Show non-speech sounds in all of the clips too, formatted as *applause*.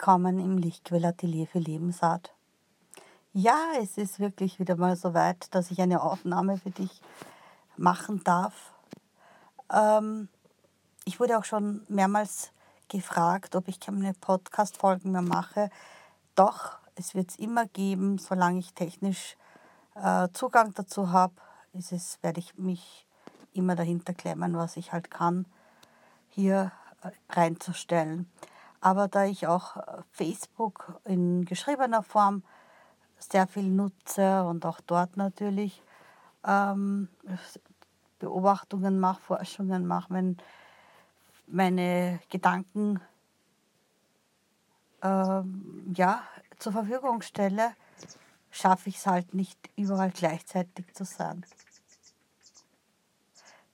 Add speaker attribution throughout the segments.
Speaker 1: Willkommen im Lichtquell-Atelier für Lebensart. Ja, es ist wirklich wieder mal so weit, dass ich eine Aufnahme für dich machen darf. Ähm, ich wurde auch schon mehrmals gefragt, ob ich keine Podcast-Folgen mehr mache. Doch, es wird es immer geben, solange ich technisch äh, Zugang dazu habe, werde ich mich immer dahinter klemmen, was ich halt kann, hier äh, reinzustellen. Aber da ich auch äh, Facebook in geschriebener Form sehr viel nutze und auch dort natürlich ähm, Beobachtungen mache, Forschungen mache, wenn meine Gedanken ähm, ja, zur Verfügung stelle, schaffe ich es halt nicht überall gleichzeitig zu sein.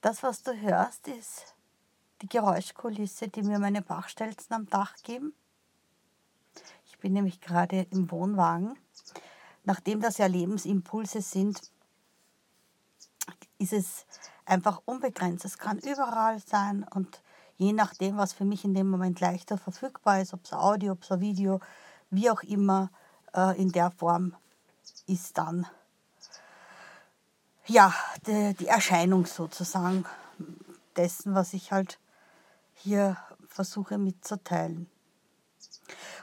Speaker 1: Das, was du hörst, ist die Geräuschkulisse, die mir meine Bachstelzen am Dach geben. Ich bin nämlich gerade im Wohnwagen. Nachdem das ja Lebensimpulse sind, ist es einfach unbegrenzt. Es kann überall sein und je nachdem, was für mich in dem Moment leichter verfügbar ist, ob es Audio, ob es Video, wie auch immer äh, in der Form ist dann ja die, die Erscheinung sozusagen dessen, was ich halt hier versuche mitzuteilen.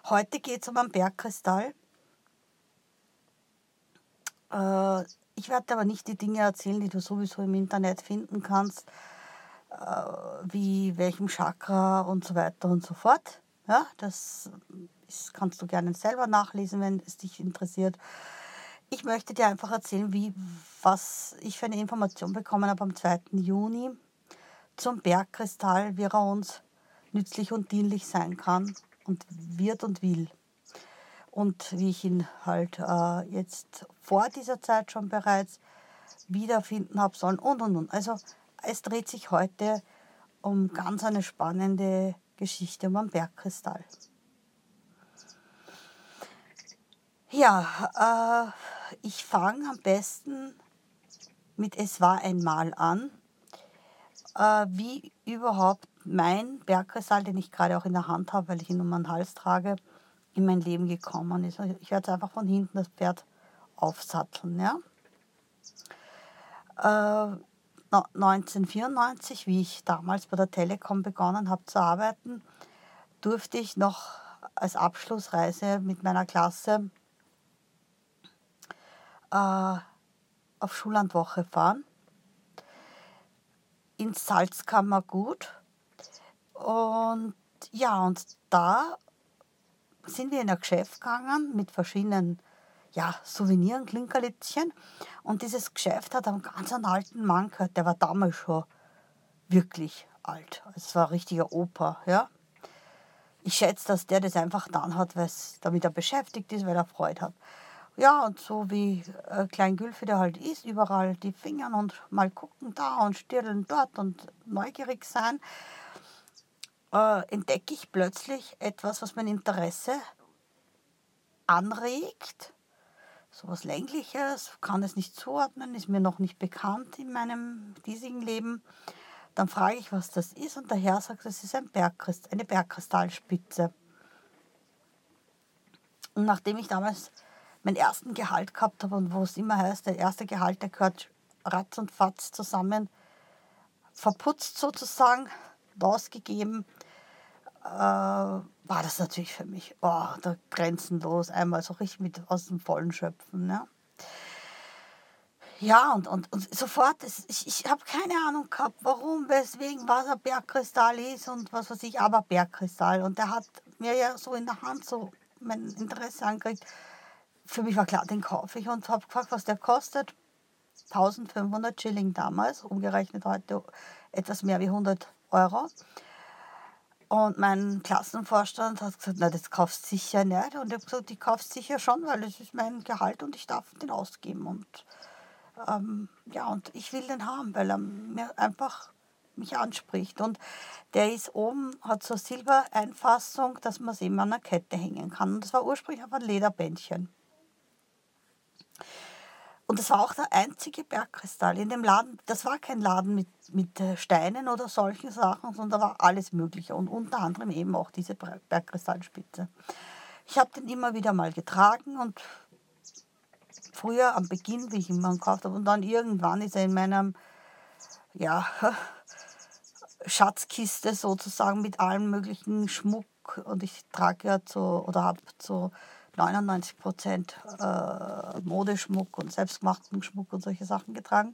Speaker 1: Heute geht es um einen Bergkristall. Äh, ich werde aber nicht die Dinge erzählen, die du sowieso im Internet finden kannst, äh, wie welchem Chakra und so weiter und so fort. Ja, das ist, kannst du gerne selber nachlesen, wenn es dich interessiert. Ich möchte dir einfach erzählen, wie, was ich für eine Information bekommen habe am 2. Juni zum Bergkristall, wie er uns nützlich und dienlich sein kann und wird und will. Und wie ich ihn halt äh, jetzt vor dieser Zeit schon bereits wiederfinden habe sollen und und und. Also es dreht sich heute um ganz eine spannende Geschichte um einen Bergkristall. Ja, äh, ich fange am besten mit Es war einmal an äh, wie überhaupt mein Bergkristall, den ich gerade auch in der Hand habe, weil ich ihn um meinen Hals trage, in mein Leben gekommen ist. Also ich werde jetzt einfach von hinten das Pferd aufsatteln. Ja? Äh, 1994, wie ich damals bei der Telekom begonnen habe zu arbeiten, durfte ich noch als Abschlussreise mit meiner Klasse äh, auf Schullandwoche fahren ins Salzkammergut. Und ja, und da sind wir in ein Geschäft gegangen mit verschiedenen ja, Souveniren, Klinkerlitzchen. Und dieses Geschäft hat einen ganz alten Mann gehört, der war damals schon wirklich alt. Es war ein richtiger Opa, ja. Ich schätze, dass der das einfach dann hat, damit er beschäftigt ist, weil er Freude hat. Ja, und so wie äh, Klein Gülfe der halt ist, überall die Fingern und mal gucken da und stirren dort und neugierig sein, äh, entdecke ich plötzlich etwas, was mein Interesse anregt. So was Längliches, kann es nicht zuordnen, ist mir noch nicht bekannt in meinem diesigen Leben. Dann frage ich, was das ist, und der Herr sagt, es ist ein Bergkrist, eine Bergkristallspitze. Und nachdem ich damals meinen ersten Gehalt gehabt habe und wo es immer heißt, der erste Gehalt, der gehört ratz und fatz zusammen, verputzt sozusagen ausgegeben, äh, war das natürlich für mich oh, da grenzenlos, einmal so richtig mit aus dem Vollen schöpfen. Ne? Ja, und, und, und sofort, ich, ich habe keine Ahnung gehabt, warum, weswegen, was ein Bergkristall ist und was weiß ich, aber Bergkristall. Und der hat mir ja so in der Hand so mein Interesse angekriegt für mich war klar, den kaufe ich und habe gefragt, was der kostet. 1500 Schilling damals, umgerechnet heute etwas mehr wie 100 Euro. Und mein Klassenvorstand hat gesagt, na, das kaufst du sicher nicht. Und ich habe gesagt, ich kaufe es sicher schon, weil es ist mein Gehalt und ich darf den ausgeben. Und ähm, ja, und ich will den haben, weil er mir einfach mich anspricht. Und der ist oben, hat so Silbereinfassung, dass man es eben an einer Kette hängen kann. Und das war ursprünglich auf ein Lederbändchen. Und das war auch der einzige Bergkristall in dem Laden. Das war kein Laden mit, mit äh, Steinen oder solchen Sachen, sondern da war alles Mögliche und unter anderem eben auch diese Bergkristallspitze. Ich habe den immer wieder mal getragen und früher am Beginn, wie ich ihn mal gekauft habe, und dann irgendwann ist er in meinem ja, *laughs* Schatzkiste sozusagen mit allem möglichen Schmuck und ich trage ja zu oder habe zu 99 Prozent äh, Modeschmuck und selbstgemachten Schmuck und solche Sachen getragen.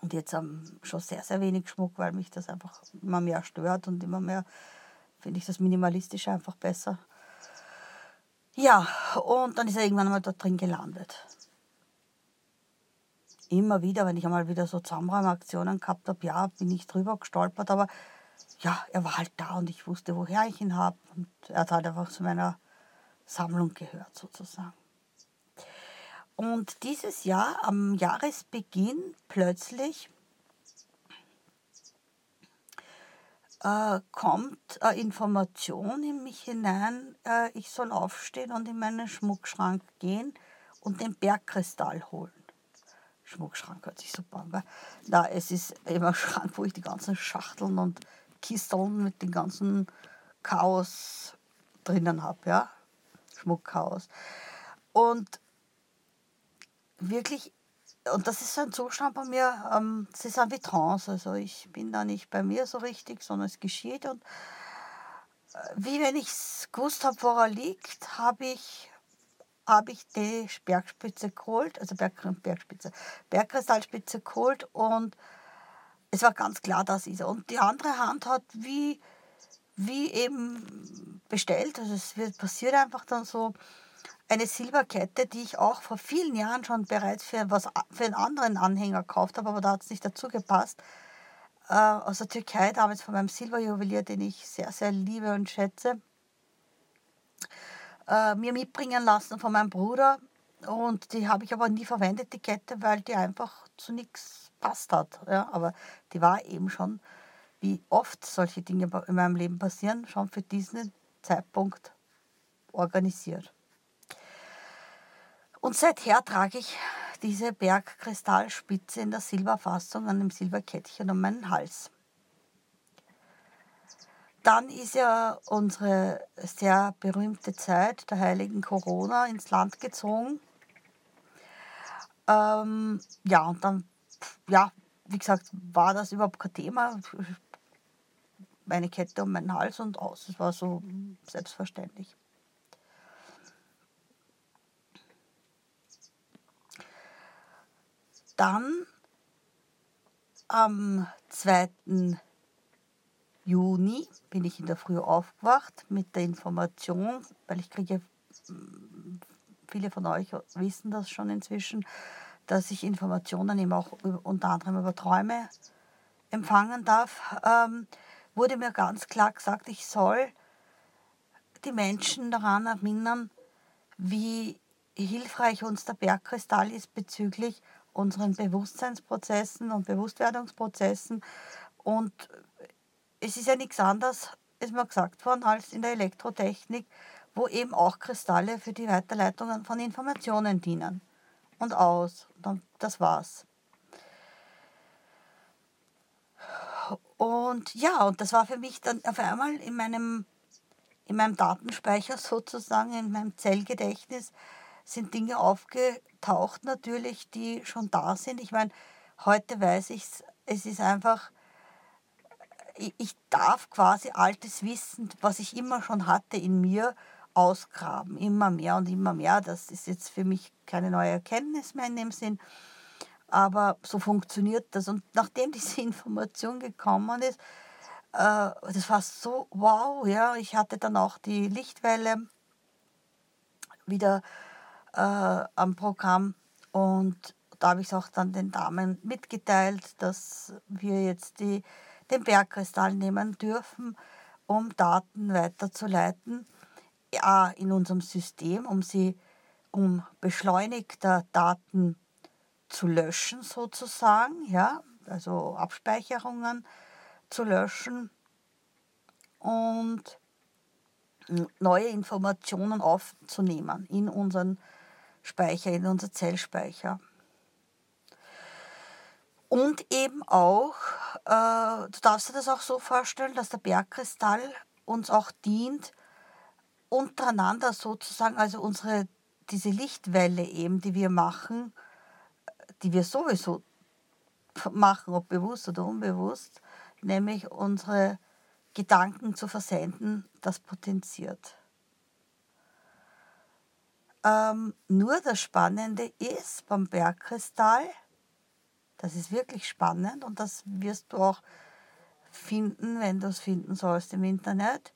Speaker 1: Und jetzt ähm, schon sehr, sehr wenig Schmuck, weil mich das einfach immer mehr stört und immer mehr finde ich das Minimalistische einfach besser. Ja, und dann ist er irgendwann mal dort drin gelandet. Immer wieder, wenn ich einmal wieder so Zusammenräumaktionen gehabt habe, ja, bin ich drüber gestolpert, aber ja, er war halt da und ich wusste, woher ich ihn habe. Und er hat halt einfach zu meiner Sammlung gehört, sozusagen. Und dieses Jahr, am Jahresbeginn, plötzlich äh, kommt eine Information in mich hinein, äh, ich soll aufstehen und in meinen Schmuckschrank gehen und den Bergkristall holen. Schmuckschrank hört sich super an. Weil, na, es ist immer ein *laughs* Schrank, wo ich die ganzen Schachteln und Kisteln mit dem ganzen Chaos drinnen habe, ja. Schmuckchaos. Und wirklich, und das ist so ein Zustand bei mir, ähm, das ist ein wie. Also ich bin da nicht bei mir so richtig, sondern es geschieht. Und äh, wie wenn ich es gewusst habe, wo er liegt, habe ich habe ich die Bergspitze geholt, also Berg, Bergspitze, Bergkristallspitze geholt und es war ganz klar, das ist er. Und die andere Hand hat wie, wie eben bestellt, also es wird, passiert einfach dann so, eine Silberkette, die ich auch vor vielen Jahren schon bereits für, was, für einen anderen Anhänger gekauft habe, aber da hat es nicht dazu gepasst. Äh, aus der Türkei, damals von meinem Silberjuwelier, den ich sehr, sehr liebe und schätze, äh, mir mitbringen lassen von meinem Bruder. Und die habe ich aber nie verwendet, die Kette, weil die einfach zu nichts passt hat. Ja, aber die war eben schon, wie oft solche Dinge in meinem Leben passieren, schon für diesen Zeitpunkt organisiert. Und seither trage ich diese Bergkristallspitze in der Silberfassung an dem Silberkettchen um meinen Hals. Dann ist ja unsere sehr berühmte Zeit der heiligen Corona ins Land gezogen. Ähm, ja, und dann, ja, wie gesagt, war das überhaupt kein Thema. Meine Kette um meinen Hals und aus. Es war so selbstverständlich. Dann am 2. Juni bin ich in der Früh aufgewacht mit der Information, weil ich kriege, viele von euch wissen das schon inzwischen, dass ich Informationen eben auch unter anderem über Träume empfangen darf, ähm, wurde mir ganz klar gesagt, ich soll die Menschen daran erinnern, wie hilfreich uns der Bergkristall ist bezüglich unseren Bewusstseinsprozessen und Bewusstwerdungsprozessen. Und es ist ja nichts anderes, ist mir gesagt worden, als in der Elektrotechnik, wo eben auch Kristalle für die Weiterleitung von Informationen dienen. Und aus. Das war's. Und ja, und das war für mich dann auf einmal in meinem, in meinem Datenspeicher sozusagen, in meinem Zellgedächtnis, sind Dinge aufgetaucht natürlich, die schon da sind. Ich meine, heute weiß ich es, es ist einfach, ich darf quasi altes Wissen, was ich immer schon hatte in mir, ausgraben. Immer mehr und immer mehr. Das ist jetzt für mich keine neue Erkenntnis mehr in dem Sinn. Aber so funktioniert das. Und nachdem *laughs* diese Information gekommen ist, äh, das war so wow, ja. Ich hatte dann auch die Lichtwelle wieder äh, am Programm. Und da habe ich es auch dann den Damen mitgeteilt, dass wir jetzt die, den Bergkristall nehmen dürfen, um Daten weiterzuleiten ja, in unserem System, um sie um beschleunigter Daten zu löschen sozusagen, ja, also Abspeicherungen zu löschen und neue Informationen aufzunehmen in unseren Speicher, in unser Zellspeicher. Und eben auch, äh, du darfst dir das auch so vorstellen, dass der Bergkristall uns auch dient, untereinander sozusagen, also unsere, diese Lichtwelle eben, die wir machen, die wir sowieso machen, ob bewusst oder unbewusst, nämlich unsere Gedanken zu versenden, das potenziert. Ähm, nur das Spannende ist beim Bergkristall, das ist wirklich spannend und das wirst du auch finden, wenn du es finden sollst im Internet,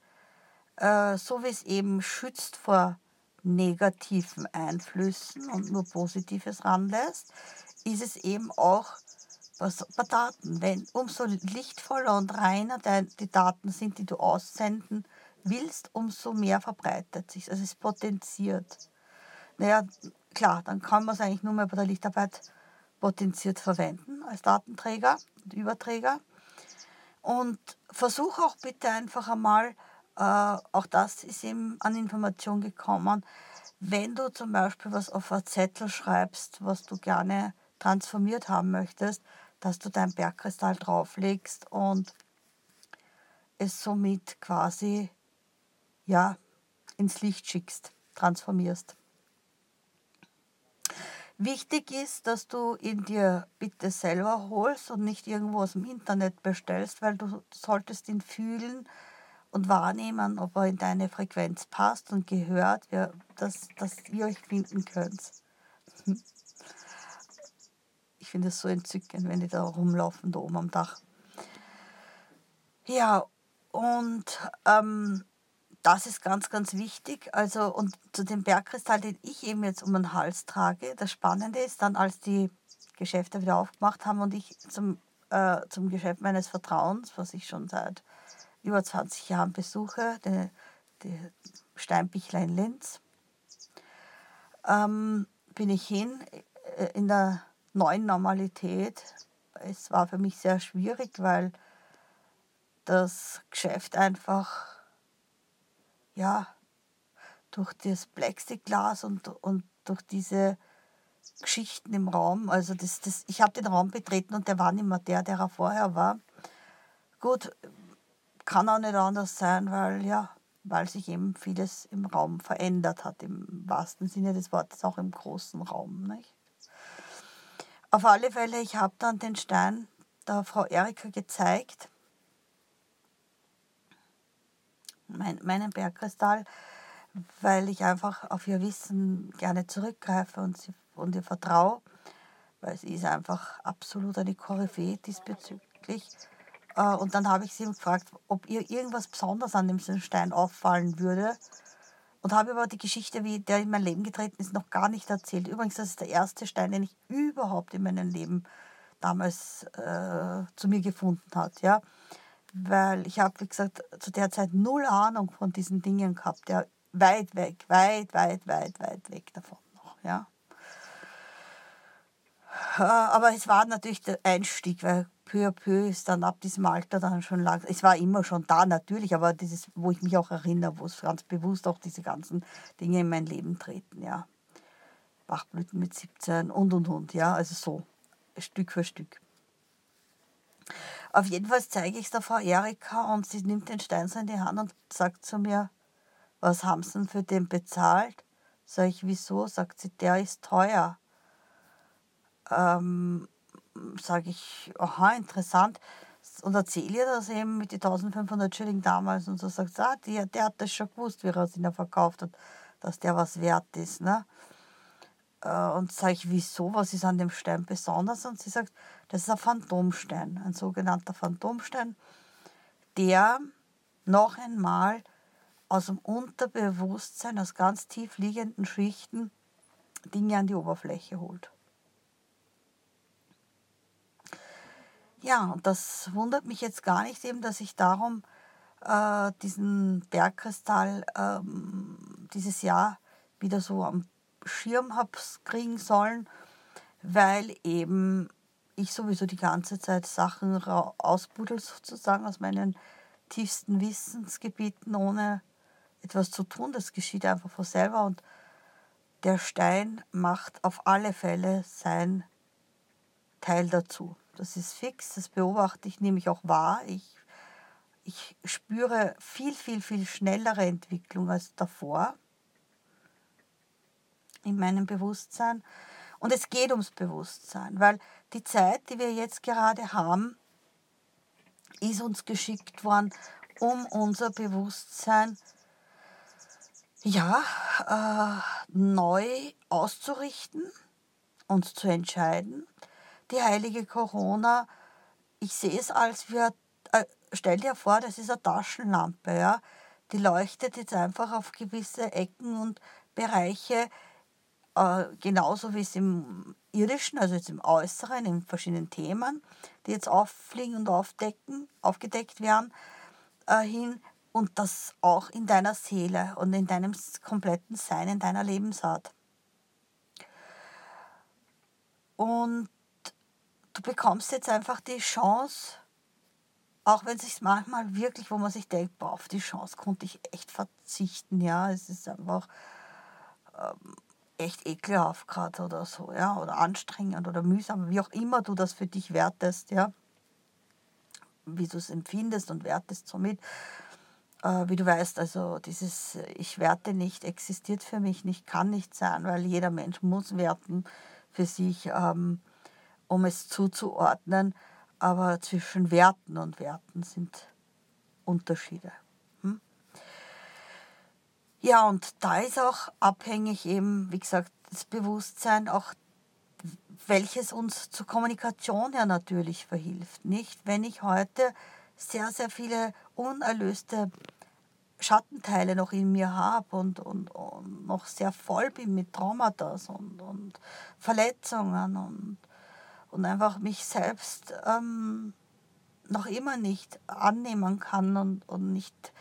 Speaker 1: äh, so wie es eben schützt vor negativen Einflüssen und nur Positives ranlässt, ist es eben auch bei Daten. Wenn umso lichtvoller und reiner die Daten sind, die du aussenden willst, umso mehr verbreitet sich. Also es potenziert. Naja, klar, dann kann man es eigentlich nur mehr bei der Lichtarbeit potenziert verwenden als Datenträger und Überträger. Und versuch auch bitte einfach einmal, äh, auch das ist eben an Information gekommen, wenn du zum Beispiel was auf einen Zettel schreibst, was du gerne transformiert haben möchtest, dass du dein Bergkristall drauflegst und es somit quasi ja, ins Licht schickst, transformierst. Wichtig ist, dass du ihn dir bitte selber holst und nicht irgendwo aus dem Internet bestellst, weil du solltest ihn fühlen und wahrnehmen, ob er in deine Frequenz passt und gehört, ja, dass, dass ihr euch finden könnt. Ich finde es so entzückend, wenn die da rumlaufen, da oben am Dach. Ja, und ähm, das ist ganz, ganz wichtig. Also, und zu dem Bergkristall, den ich eben jetzt um den Hals trage, das Spannende ist dann, als die Geschäfte wieder aufgemacht haben und ich zum, äh, zum Geschäft meines Vertrauens, was ich schon seit über 20 Jahren besuche, die, die Steinbichler in Linz, ähm, bin ich hin äh, in der neuen Normalität. Es war für mich sehr schwierig, weil das Geschäft einfach ja, durch das Plexiglas und, und durch diese Geschichten im Raum, also das, das, ich habe den Raum betreten und der war nicht mehr der, der er vorher war. Gut, kann auch nicht anders sein, weil ja, weil sich eben vieles im Raum verändert hat, im wahrsten Sinne des Wortes, auch im großen Raum. Nicht? Auf alle Fälle, ich habe dann den Stein der Frau Erika gezeigt mein, meinen Bergkristall, weil ich einfach auf ihr Wissen gerne zurückgreife und, sie, und ihr vertraue, weil sie ist einfach absolut eine Koryphäe diesbezüglich. Äh, und dann habe ich sie gefragt, ob ihr irgendwas Besonderes an dem Stein auffallen würde. Und habe aber die Geschichte, wie der in mein Leben getreten ist, noch gar nicht erzählt. Übrigens, das ist der erste Stein, den ich überhaupt in meinem Leben damals äh, zu mir gefunden hat. Ja weil ich habe, wie gesagt, zu der Zeit null Ahnung von diesen Dingen gehabt. Ja, weit weg, weit, weit, weit, weit weg davon noch, ja. Aber es war natürlich der Einstieg, weil peu à peu ist dann ab diesem Alter dann schon lang. Es war immer schon da natürlich, aber dieses, wo ich mich auch erinnere, wo es ganz bewusst auch diese ganzen Dinge in mein Leben treten, ja. Bachblüten mit 17 und und und, ja, also so, Stück für Stück. Auf jeden Fall zeige ich es der Frau Erika und sie nimmt den Stein so in die Hand und sagt zu mir, was haben Sie denn für den bezahlt? Sag ich, wieso? Sagt sie, der ist teuer. Ähm, sage ich, aha, interessant. Und erzähle ihr das eben mit den 1500 Schilling damals und so sagt ah, der, der hat das schon gewusst, wie er es ihnen verkauft hat, dass der was wert ist. Ne? Äh, und sage ich, wieso, was ist an dem Stein besonders? Und sie sagt, das ist ein Phantomstein, ein sogenannter Phantomstein, der noch einmal aus dem Unterbewusstsein, aus ganz tief liegenden Schichten Dinge an die Oberfläche holt. Ja, und das wundert mich jetzt gar nicht eben, dass ich darum äh, diesen Bergkristall ähm, dieses Jahr wieder so am Schirm habe kriegen sollen, weil eben ich sowieso die ganze Zeit Sachen ausbuddel sozusagen aus meinen tiefsten Wissensgebieten, ohne etwas zu tun. Das geschieht einfach von selber und der Stein macht auf alle Fälle sein Teil dazu. Das ist fix, das beobachte ich nämlich auch wahr. Ich Ich spüre viel, viel, viel schnellere Entwicklung als davor in meinem Bewusstsein. Und es geht ums Bewusstsein, weil die Zeit, die wir jetzt gerade haben, ist uns geschickt worden, um unser Bewusstsein ja, äh, neu auszurichten, uns zu entscheiden. Die heilige Corona, ich sehe es als wir, äh, stell dir vor, das ist eine Taschenlampe, ja, die leuchtet jetzt einfach auf gewisse Ecken und Bereiche äh, genauso wie es im irdischen, also jetzt im Äußeren, in verschiedenen Themen, die jetzt auffliegen und aufdecken, aufgedeckt werden, äh, hin und das auch in deiner Seele und in deinem kompletten Sein, in deiner Lebensart. Und du bekommst jetzt einfach die Chance, auch wenn es sich manchmal wirklich, wo man sich denkt, boah, auf die Chance konnte ich echt verzichten, ja, es ist einfach ähm, echt ekelhaft gerade oder so, ja, oder anstrengend oder mühsam, wie auch immer du das für dich wertest, ja, wie du es empfindest und wertest somit. Äh, wie du weißt, also dieses Ich werte nicht existiert für mich nicht, kann nicht sein, weil jeder Mensch muss werten für sich, ähm, um es zuzuordnen. Aber zwischen Werten und Werten sind Unterschiede. Ja, und da ist auch abhängig eben, wie gesagt, das Bewusstsein, auch welches uns zur Kommunikation ja natürlich verhilft. Nicht, wenn ich heute sehr, sehr viele unerlöste Schattenteile noch in mir habe und, und, und noch sehr voll bin mit Traumata und, und Verletzungen und, und einfach mich selbst ähm, noch immer nicht annehmen kann und, und nicht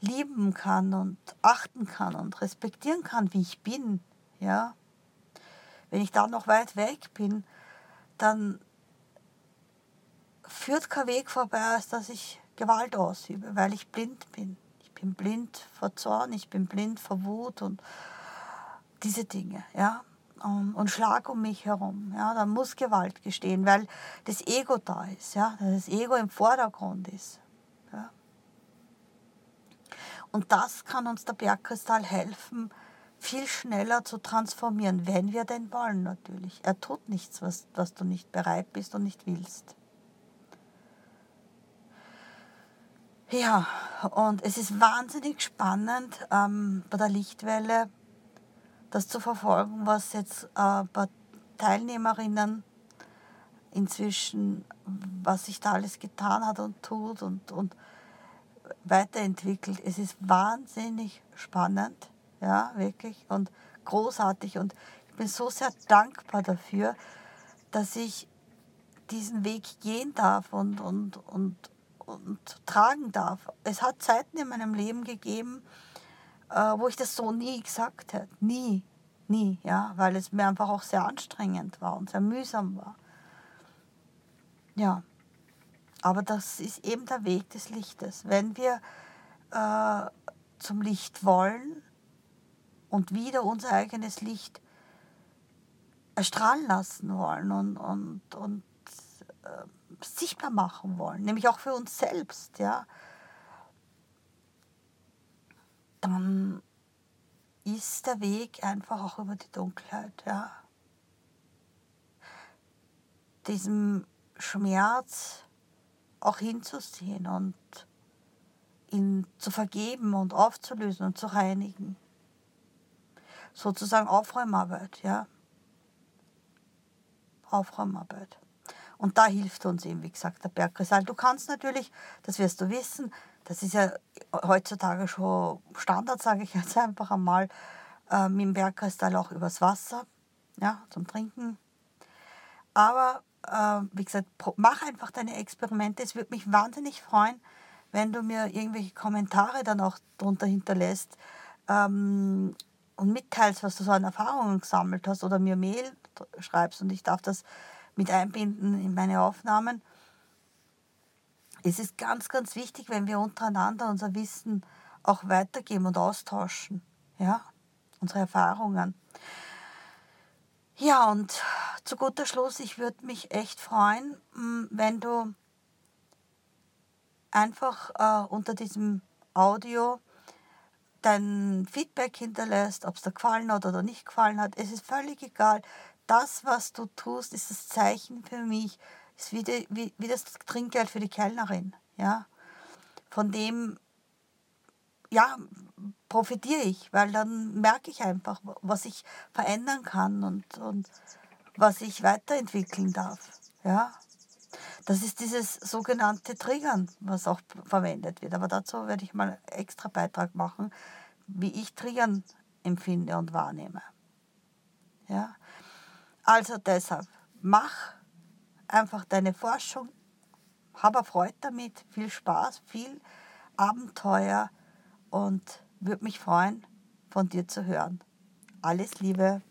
Speaker 1: lieben kann und achten kann und respektieren kann, wie ich bin, ja. Wenn ich da noch weit weg bin, dann führt kein Weg vorbei, als dass ich Gewalt ausübe, weil ich blind bin. Ich bin blind vor Zorn, ich bin blind vor Wut und diese Dinge, ja. Und, und Schlag um mich herum, ja. Da muss Gewalt gestehen, weil das Ego da ist, ja. Das Ego im Vordergrund ist. Und das kann uns der Bergkristall helfen, viel schneller zu transformieren, wenn wir denn wollen natürlich. Er tut nichts, was, was du nicht bereit bist und nicht willst. Ja, und es ist wahnsinnig spannend ähm, bei der Lichtwelle das zu verfolgen, was jetzt äh, bei Teilnehmerinnen inzwischen, was sich da alles getan hat und tut und, und weiterentwickelt. Es ist wahnsinnig spannend, ja, wirklich und großartig und ich bin so sehr dankbar dafür, dass ich diesen Weg gehen darf und, und, und, und tragen darf. Es hat Zeiten in meinem Leben gegeben, äh, wo ich das so nie gesagt hätte. Nie, nie, ja, weil es mir einfach auch sehr anstrengend war und sehr mühsam war. Ja, aber das ist eben der Weg des Lichtes. Wenn wir äh, zum Licht wollen und wieder unser eigenes Licht erstrahlen lassen wollen und, und, und äh, sichtbar machen wollen, nämlich auch für uns selbst, ja, dann ist der Weg einfach auch über die Dunkelheit, ja. Diesem Schmerz, auch hinzusehen und ihn zu vergeben und aufzulösen und zu reinigen. Sozusagen Aufräumarbeit, ja. Aufräumarbeit. Und da hilft uns eben, wie gesagt, der Bergkristall. Du kannst natürlich, das wirst du wissen, das ist ja heutzutage schon Standard, sage ich jetzt einfach einmal, mit dem Bergkristall auch übers Wasser, ja, zum Trinken. Aber äh, wie gesagt, mach einfach deine Experimente. Es würde mich wahnsinnig freuen, wenn du mir irgendwelche Kommentare dann auch darunter hinterlässt ähm, und mitteilst, was du so an Erfahrungen gesammelt hast oder mir Mail schreibst und ich darf das mit einbinden in meine Aufnahmen. Es ist ganz, ganz wichtig, wenn wir untereinander unser Wissen auch weitergeben und austauschen. Ja, unsere Erfahrungen. Ja, und zu guter Schluss, ich würde mich echt freuen, mm, wenn du einfach äh, unter diesem Audio dein Feedback hinterlässt, ob es dir gefallen hat oder nicht gefallen hat. Es ist völlig egal. Das, was du tust, ist das Zeichen für mich, ist wie, die, wie, wie das Trinkgeld für die Kellnerin. Ja? Von dem ja, profitiere ich, weil dann merke ich einfach, was ich verändern kann und, und was ich weiterentwickeln darf. Ja? Das ist dieses sogenannte Triggern, was auch verwendet wird. Aber dazu werde ich mal einen extra Beitrag machen, wie ich Triggern empfinde und wahrnehme. Ja? Also deshalb, mach einfach deine Forschung, habe Freude damit, viel Spaß, viel Abenteuer und würde mich freuen, von dir zu hören. Alles Liebe.